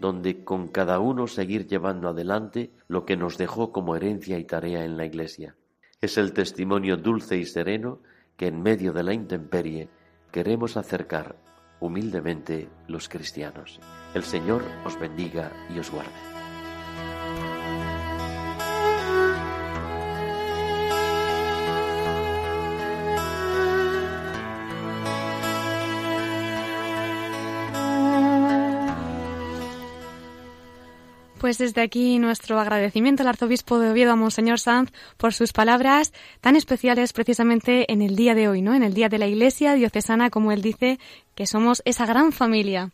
donde con cada uno seguir llevando adelante lo que nos dejó como herencia y tarea en la Iglesia. Es el testimonio dulce y sereno que en medio de la intemperie queremos acercar humildemente los cristianos. El Señor os bendiga y os guarde. Pues desde aquí nuestro agradecimiento al arzobispo de Oviedo, a Monseñor Sanz, por sus palabras tan especiales precisamente en el día de hoy, ¿no? En el día de la Iglesia diocesana, como él dice, que somos esa gran familia.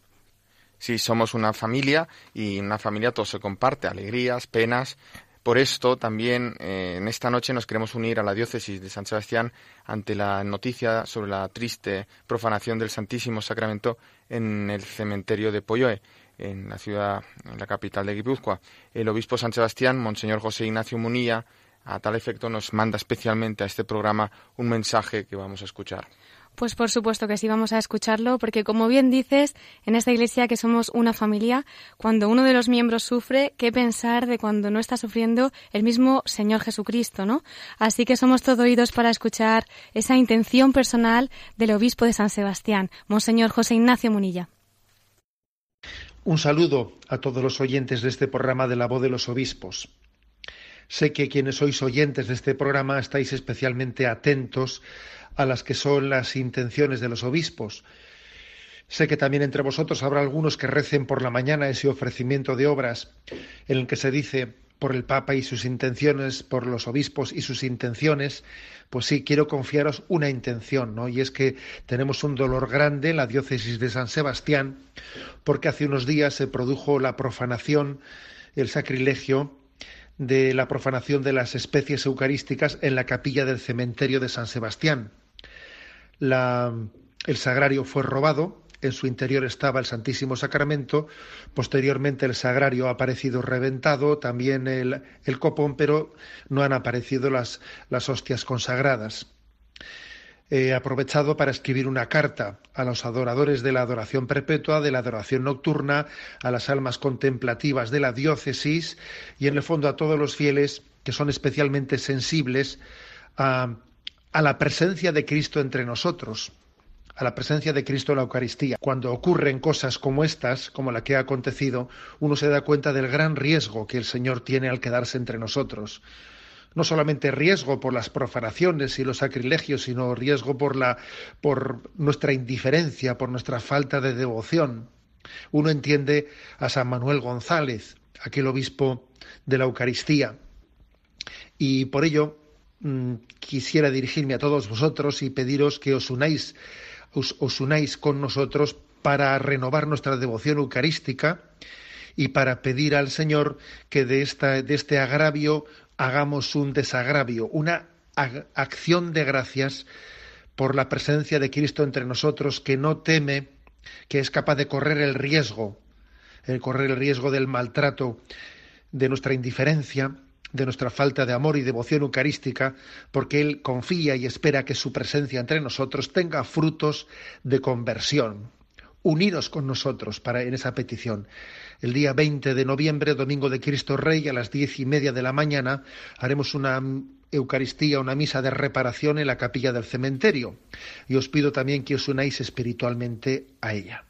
Sí, somos una familia y en una familia todo se comparte, alegrías, penas. Por esto también eh, en esta noche nos queremos unir a la diócesis de San Sebastián ante la noticia sobre la triste profanación del Santísimo Sacramento en el cementerio de Polloe en la ciudad, en la capital de Guipúzcoa. El obispo San Sebastián, Monseñor José Ignacio Munilla, a tal efecto nos manda especialmente a este programa un mensaje que vamos a escuchar. Pues por supuesto que sí vamos a escucharlo, porque como bien dices, en esta iglesia que somos una familia, cuando uno de los miembros sufre, ¿qué pensar de cuando no está sufriendo el mismo Señor Jesucristo, no? Así que somos todo oídos para escuchar esa intención personal del obispo de San Sebastián, Monseñor José Ignacio Munilla. Un saludo a todos los oyentes de este programa de la voz de los obispos. Sé que quienes sois oyentes de este programa estáis especialmente atentos a las que son las intenciones de los obispos. Sé que también entre vosotros habrá algunos que recen por la mañana ese ofrecimiento de obras en el que se dice por el Papa y sus intenciones, por los obispos y sus intenciones, pues sí, quiero confiaros una intención, ¿no? Y es que tenemos un dolor grande en la diócesis de San Sebastián, porque hace unos días se produjo la profanación, el sacrilegio de la profanación de las especies eucarísticas en la capilla del cementerio de San Sebastián. el sagrario fue robado, en su interior estaba el Santísimo Sacramento, posteriormente el sagrario ha aparecido reventado, también el, copón, pero no han aparecido las, hostias consagradas. He aprovechado para escribir una carta a los adoradores de la adoración perpetua, de la adoración nocturna, a las almas contemplativas de la diócesis y en el fondo a todos los fieles que son especialmente sensibles a la presencia de Cristo entre nosotros a la presencia de Cristo en la Eucaristía. Cuando ocurren cosas como estas, como la que ha acontecido, uno se da cuenta del gran riesgo que el Señor tiene al quedarse entre nosotros. No solamente riesgo por las profanaciones y los sacrilegios, sino riesgo por la por nuestra indiferencia, por nuestra falta de devoción. Uno entiende a San Manuel González, aquel obispo de la Eucaristía, y por ello mm, quisiera dirigirme a todos vosotros y pediros que os unáis os, unáis con nosotros para renovar nuestra devoción eucarística y para pedir al Señor que de, esta, de este agravio hagamos un desagravio, una acción de gracias por la presencia de Cristo entre nosotros, que no teme, que es capaz de correr el riesgo, el correr el riesgo del maltrato, de nuestra indiferencia, de nuestra falta de amor y devoción eucarística, porque Él confía y espera que su presencia entre nosotros tenga frutos de conversión. Unidos con nosotros para en esa petición. El día 20 de noviembre, domingo de Cristo Rey, a las diez y media de la mañana, haremos una Eucaristía, una misa de reparación en la capilla del cementerio. Y os pido también que os unáis espiritualmente a ella.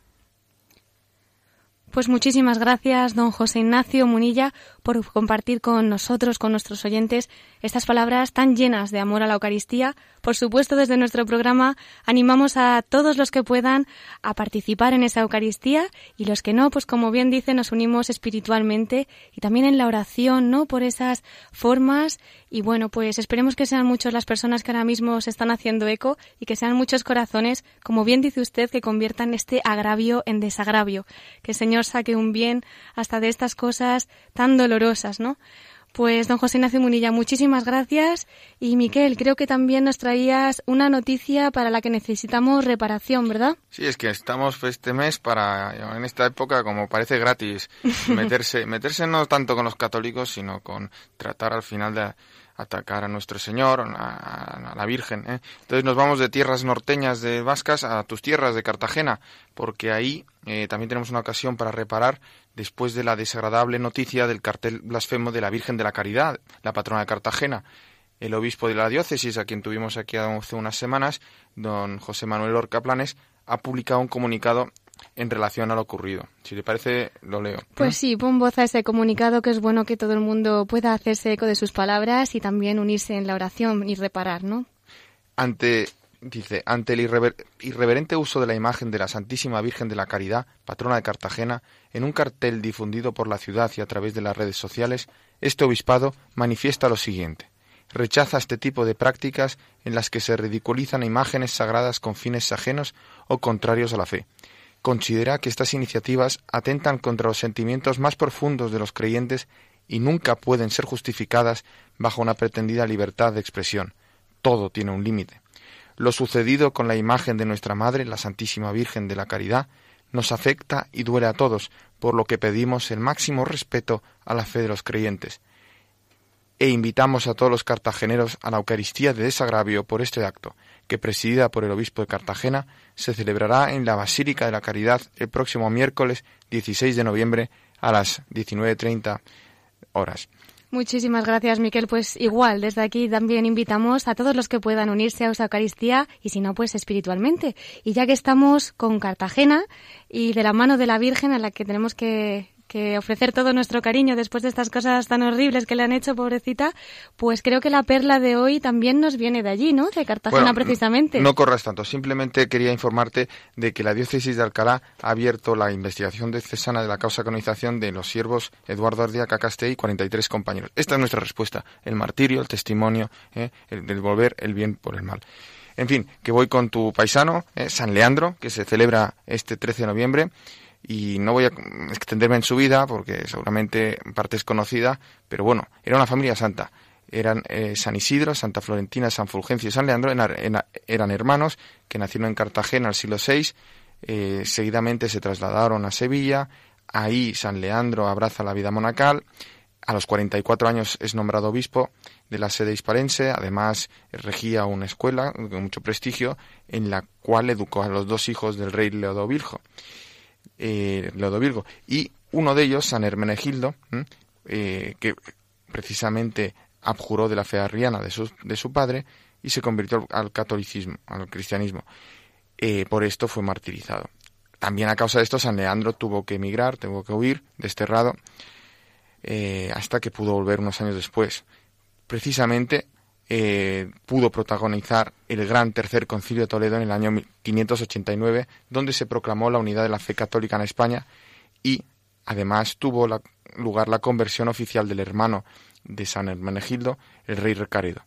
Pues muchísimas gracias, don José Ignacio Munilla, por compartir con nosotros, con nuestros oyentes, estas palabras tan llenas de amor a la Eucaristía. Por supuesto, desde nuestro programa animamos a todos los que puedan a participar en esa Eucaristía y los que no, pues como bien dice, nos unimos espiritualmente y también en la oración, ¿no? Por esas formas y bueno, pues esperemos que sean muchos las personas que ahora mismo se están haciendo eco y que sean muchos corazones, como bien dice usted, que conviertan este agravio en desagravio. Que el Señor saque un bien hasta de estas cosas tan dolorosas, ¿no? Pues don José Ignacio Munilla, muchísimas gracias. Y Miquel, creo que también nos traías una noticia para la que necesitamos reparación, ¿verdad? Sí, es que estamos este mes para, en esta época, como parece gratis, meterse, meterse no tanto con los católicos, sino con tratar al final de atacar a nuestro Señor, a, la Virgen. ¿eh? Entonces nos vamos de tierras norteñas de Vascas a tus tierras de Cartagena, porque ahí eh, también tenemos una ocasión para reparar después de la desagradable noticia del cartel blasfemo de la Virgen de la Caridad, la patrona de Cartagena. El obispo de la diócesis, a quien tuvimos aquí hace unas semanas, don José Manuel Orca Planes, ha publicado un comunicado en relación a lo ocurrido. Si le parece, lo leo. Pues sí, pon voz a ese comunicado que es bueno que todo el mundo pueda hacerse eco de sus palabras y también unirse en la oración y reparar, ¿no? Ante, dice, ante el irreverente uso de la imagen de la Santísima Virgen de la Caridad, patrona de Cartagena, en un cartel difundido por la ciudad y a través de las redes sociales, este obispado manifiesta lo siguiente rechaza este tipo de prácticas en las que se ridiculizan imágenes sagradas con fines ajenos o contrarios a la fe considera que estas iniciativas atentan contra los sentimientos más profundos de los creyentes y nunca pueden ser justificadas bajo una pretendida libertad de expresión. Todo tiene un límite. Lo sucedido con la imagen de nuestra Madre, la Santísima Virgen de la Caridad, nos afecta y duele a todos, por lo que pedimos el máximo respeto a la fe de los creyentes. E invitamos a todos los cartageneros a la Eucaristía de desagravio por este acto, que presidida por el obispo de Cartagena, se celebrará en la Basílica de la Caridad el próximo miércoles 16 de noviembre a las 19.30 horas. Muchísimas gracias, Miquel. Pues igual, desde aquí también invitamos a todos los que puedan unirse a esa Eucaristía y si no, pues espiritualmente. Y ya que estamos con Cartagena y de la mano de la Virgen a la que tenemos que que ofrecer todo nuestro cariño después de estas cosas tan horribles que le han hecho, pobrecita, pues creo que la perla de hoy también nos viene de allí, ¿no? De Cartagena precisamente. No, corras tanto, simplemente quería informarte de que la diócesis de Alcalá ha abierto la investigación diocesana de la causa canonización de los siervos Eduardo Ardía Cacastell y 43 compañeros. Esta es nuestra respuesta, el martirio, el testimonio, ¿eh? el devolver el bien por el mal. En fin, que voy con tu paisano, ¿eh? San Leandro, que se celebra este 13 de noviembre y no voy a extenderme en su vida porque seguramente parte es conocida, pero bueno, era una familia santa. Eran eh, San Isidro, Santa Florentina, San Fulgencio y San Leandro, eran, hermanos que nacieron en Cartagena al siglo VI, eh, seguidamente se trasladaron a Sevilla, ahí San Leandro abraza la vida monacal, a los 44 años es nombrado obispo de la sede hisparense, además regía una escuela con mucho prestigio en la cual educó a los dos hijos del rey Leodovirgo eh, Leodovirgo. Y uno de ellos, San Hermenegildo, eh, que precisamente abjuró de la fe arriana de su, de su padre y se convirtió al catolicismo, al cristianismo. Eh, por esto fue martirizado. También a causa de esto, San Leandro tuvo que emigrar, tuvo que huir, desterrado, hasta que pudo volver unos años después. Precisamente eh, pudo protagonizar el gran tercer concilio de Toledo en el año 589, donde se proclamó la unidad de la fe católica en España y además tuvo lugar la conversión oficial del hermano de San Hermenegildo, el rey Recaredo.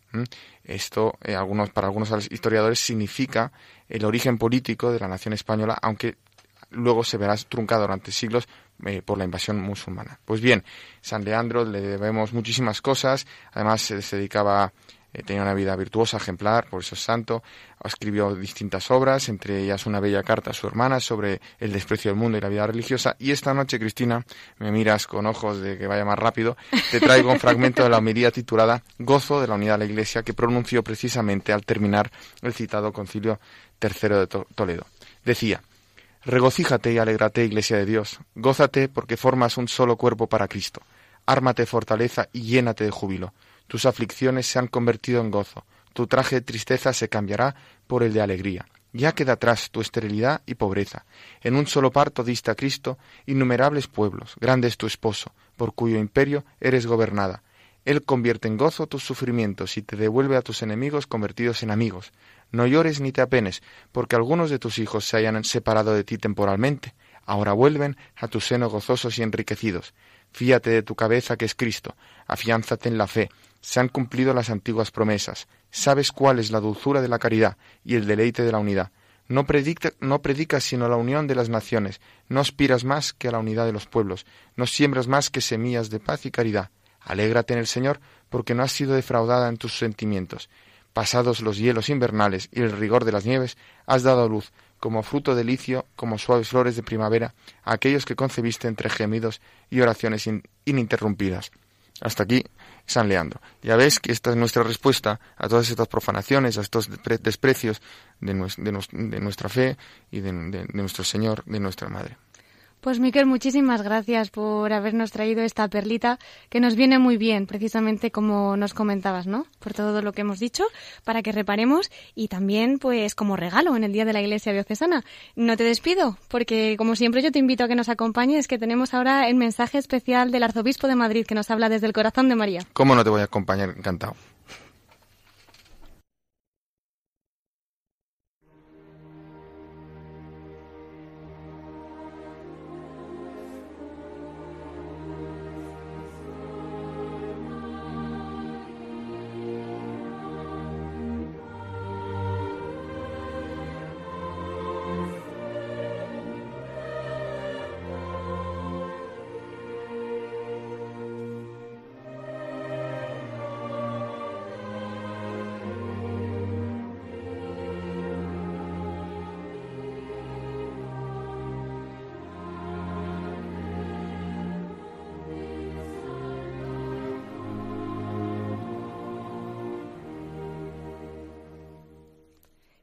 Esto, eh, algunos, para algunos historiadores, significa el origen político de la nación española, aunque luego se verá truncado durante siglos eh, por la invasión musulmana. Pues bien, San Leandro le debemos muchísimas cosas, además se dedicaba eh, tenía una vida virtuosa, ejemplar, por eso es santo. Escribió distintas obras, entre ellas una bella carta a su hermana sobre el desprecio del mundo y la vida religiosa. Y esta noche, Cristina, me miras con ojos de que vaya más rápido, te traigo un fragmento de la homilía titulada Gozo de la unidad de la Iglesia, que pronunció precisamente al terminar el citado concilio tercero de Toledo. Decía, Regocíjate y alégrate, Iglesia de Dios, gózate porque formas un solo cuerpo para Cristo. Ármate fortaleza y llénate de júbilo tus aflicciones se han convertido en gozo, tu traje de tristeza se cambiará por el de alegría. Ya queda atrás tu esterilidad y pobreza. En un solo parto diste a Cristo innumerables pueblos, grande es tu esposo, por cuyo imperio eres gobernada. Él convierte en gozo tus sufrimientos y te devuelve a tus enemigos convertidos en amigos. No llores ni te apenes, porque algunos de tus hijos se hayan separado de ti temporalmente. Ahora vuelven a tu seno gozosos y enriquecidos. Fíate de tu cabeza que es Cristo, afiánzate en la fe, se han cumplido las antiguas promesas. Sabes cuál es la dulzura de la caridad y el deleite de la unidad. No, no predicas sino la unión de las naciones, no aspiras más que a la unidad de los pueblos, no siembras más que semillas de paz y caridad. Alégrate en el Señor, porque no has sido defraudada en tus sentimientos. Pasados los hielos invernales y el rigor de las nieves, has dado luz, como fruto de licio, como suaves flores de primavera, aquellos que concebiste entre gemidos y oraciones ininterrumpidas. Hasta aquí San Leandro. Ya ves que esta es nuestra respuesta a todas estas profanaciones, a estos desprecios de, nuestra fe y de nuestro Señor, de nuestra Madre. Pues Miquel, muchísimas gracias por habernos traído esta perlita que nos viene muy bien, precisamente como nos comentabas, ¿no? Por todo lo que hemos dicho, para que reparemos y también pues como regalo en el Día de la Iglesia Diocesana. No te despido, porque como siempre yo te invito a que nos acompañes, que tenemos ahora el mensaje especial del Arzobispo de Madrid que nos habla desde el corazón de María. ¿Cómo no te voy a acompañar? Encantado.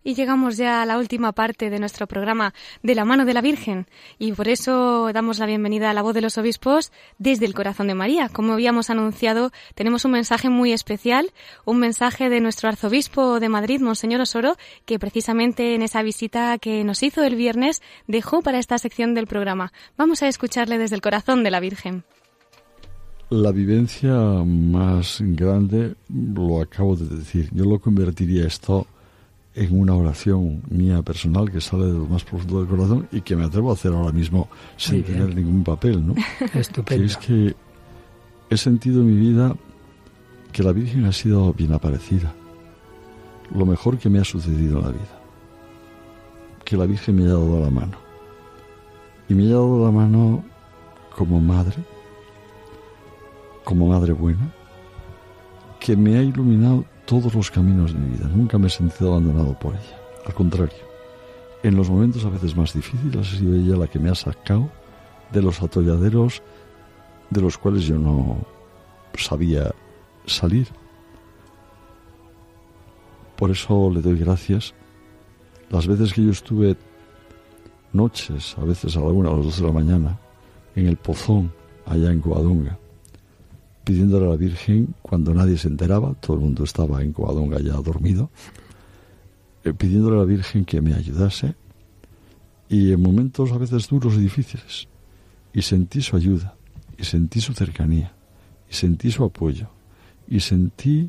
Y llegamos ya a la última parte de nuestro programa de la mano de la Virgen y por eso damos la bienvenida a la voz de los obispos desde el corazón de María. Como habíamos anunciado, tenemos un mensaje muy especial, un mensaje de nuestro arzobispo de Madrid, Monseñor Osoro, que precisamente en esa visita que nos hizo el viernes dejó para esta sección del programa. Vamos a escucharle desde el corazón de la Virgen. La vivencia más grande, lo acabo de decir, yo lo convertiría esto en una oración mía personal que sale de lo más profundo del corazón y que me atrevo a hacer ahora mismo sin tener ningún papel, ¿no? Estupendo. Que es que he sentido en mi vida que la Virgen ha sido bien aparecida, lo mejor que me ha sucedido en la vida, que la Virgen me ha dado la mano. Y me ha dado la mano como madre, como madre buena, que me ha iluminado todos los caminos de mi vida. Nunca me he sentido abandonado por ella. Al contrario, en los momentos a veces más difíciles ha sido ella la que me ha sacado de los atolladeros de los cuales yo no sabía salir. Por eso le doy gracias. Las veces que yo estuve noches, a veces a la una, a las dos de la mañana, en el pozón, allá en Coadunga, pidiéndole a la Virgen cuando nadie se enteraba, todo el mundo estaba en Coadonga ya dormido, eh, pidiéndole a la Virgen que me ayudase y en momentos a veces duros y difíciles. Y sentí su ayuda, y sentí su cercanía, y sentí su apoyo, y sentí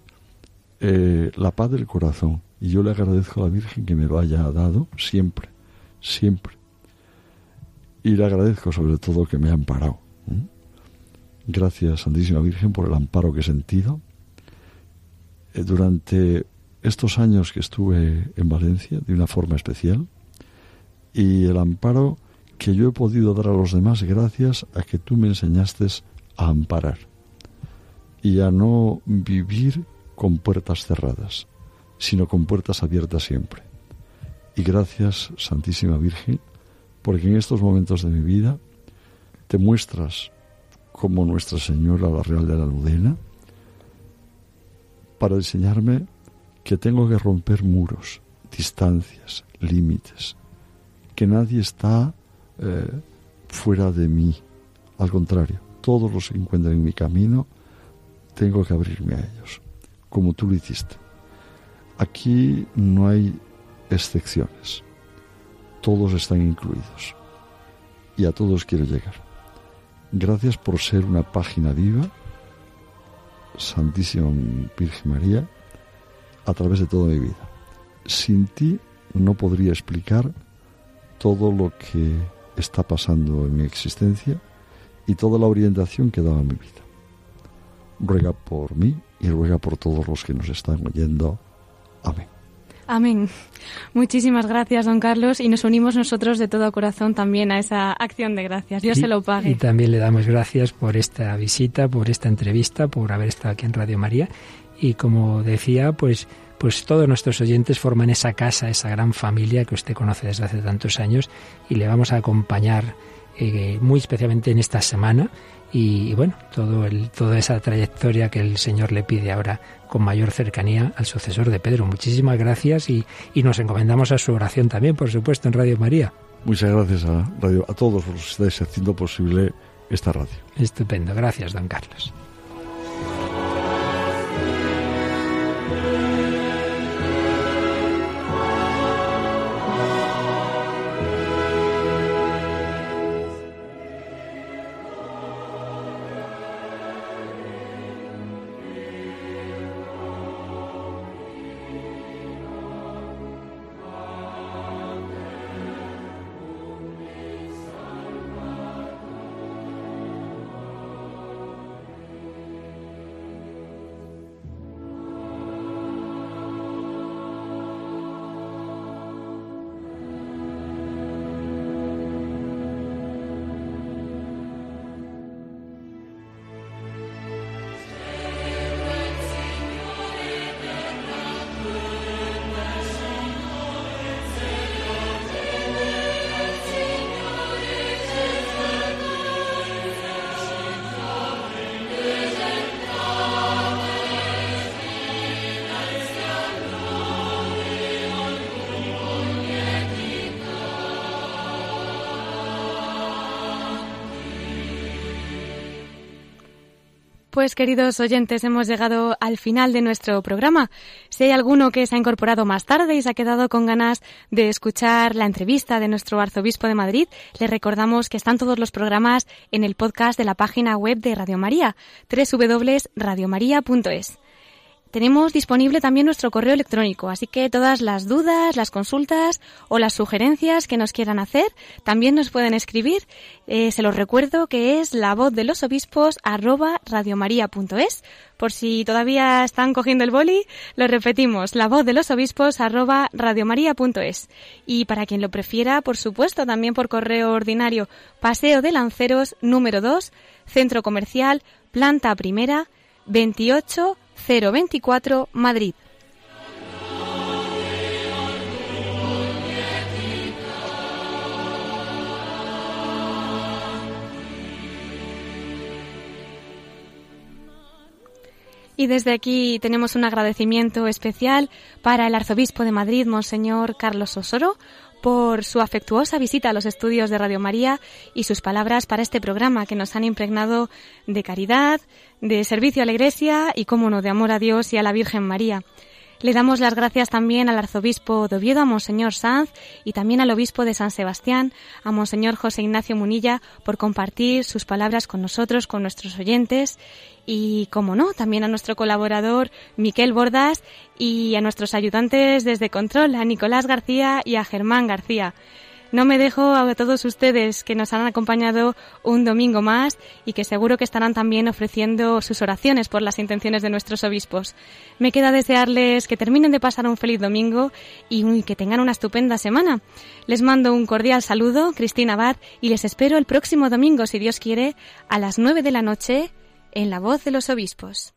eh, la paz del corazón. Y yo le agradezco a la Virgen que me lo haya dado siempre, siempre. Y le agradezco sobre todo que me ha amparado. Gracias, Santísima Virgen, por el amparo que he sentido. Eh, durante estos años que estuve en Valencia, de una forma especial, y el amparo que yo he podido dar a los demás gracias a que tú me enseñaste a amparar y a no vivir con puertas cerradas, sino con puertas abiertas siempre. Y gracias, Santísima Virgen, porque en estos momentos de mi vida te muestras como Nuestra Señora la Real de la Almudena para enseñarme que tengo que romper muros, distancias, límites, que nadie está eh, fuera de mí. Al contrario, todos los que encuentran en mi camino, tengo que abrirme a ellos, como tú lo hiciste. Aquí no hay excepciones, todos están incluidos y a todos quiero llegar. Gracias por ser una página viva, Santísima Virgen María, a través de toda mi vida. Sin ti no podría explicar todo lo que está pasando en mi existencia y toda la orientación que daba mi vida. Ruega por mí y ruega por todos los que nos están oyendo. Amén. Amén. Muchísimas gracias, don Carlos, y nos unimos nosotros de todo corazón también a esa acción de gracias. Dios se lo pague. Y también le damos gracias por esta visita, por esta entrevista, por haber estado aquí en Radio María. Y como decía, pues, pues todos nuestros oyentes forman esa casa, esa gran familia que usted conoce desde hace tantos años, y le vamos a acompañar eh, muy especialmente en esta semana y, bueno, todo el, toda esa trayectoria que el Señor le pide ahora con mayor cercanía al sucesor de Pedro. Muchísimas gracias y, y nos encomendamos a su oración también, por supuesto, en Radio María. Muchas gracias a, radio, a todos los que estáis haciendo posible esta radio. Estupendo, gracias, don Carlos. Pues queridos oyentes, hemos llegado al final de nuestro programa. Si hay alguno que se ha incorporado más tarde y se ha quedado con ganas de escuchar la entrevista de nuestro arzobispo de Madrid, le recordamos que están todos los programas en el podcast de la página web de Radio María, www.radiomaria.es. Tenemos disponible también nuestro correo electrónico, así que todas las dudas, las consultas o las sugerencias que nos quieran hacer también nos pueden escribir. Eh, se los recuerdo que es la voz de los obispos arroba radiomaria.es. Por si todavía están cogiendo el boli, lo repetimos, la voz de los obispos arroba radiomaria.es. Y para quien lo prefiera, por supuesto, también por correo ordinario, Paseo de Lanceros número 2, Centro Comercial, planta primera, 28 024 Madrid. Y desde aquí tenemos un agradecimiento especial para el arzobispo de Madrid, Monseñor Carlos Osoro, por su afectuosa visita a los estudios de Radio María y sus palabras para este programa que nos han impregnado de caridad, de servicio a la Iglesia y, cómo no, de amor a Dios y a la Virgen María. Le damos las gracias también al arzobispo de Oviedo, a Monseñor Sanz, y también al obispo de San Sebastián, a Monseñor José Ignacio Munilla, por compartir sus palabras con nosotros, con nuestros oyentes, y, como no, también a nuestro colaborador Miquel Bordas y a nuestros ayudantes desde Control, a Nicolás García y a Germán García. No me dejo a todos ustedes que nos han acompañado un domingo más y que seguro que estarán también ofreciendo sus oraciones por las intenciones de nuestros obispos. Me queda desearles que terminen de pasar un feliz domingo y que tengan una estupenda semana. Les mando un cordial saludo, Cristina Abad, y les espero el próximo domingo, si Dios quiere, a las nueve de la noche en la voz de los obispos.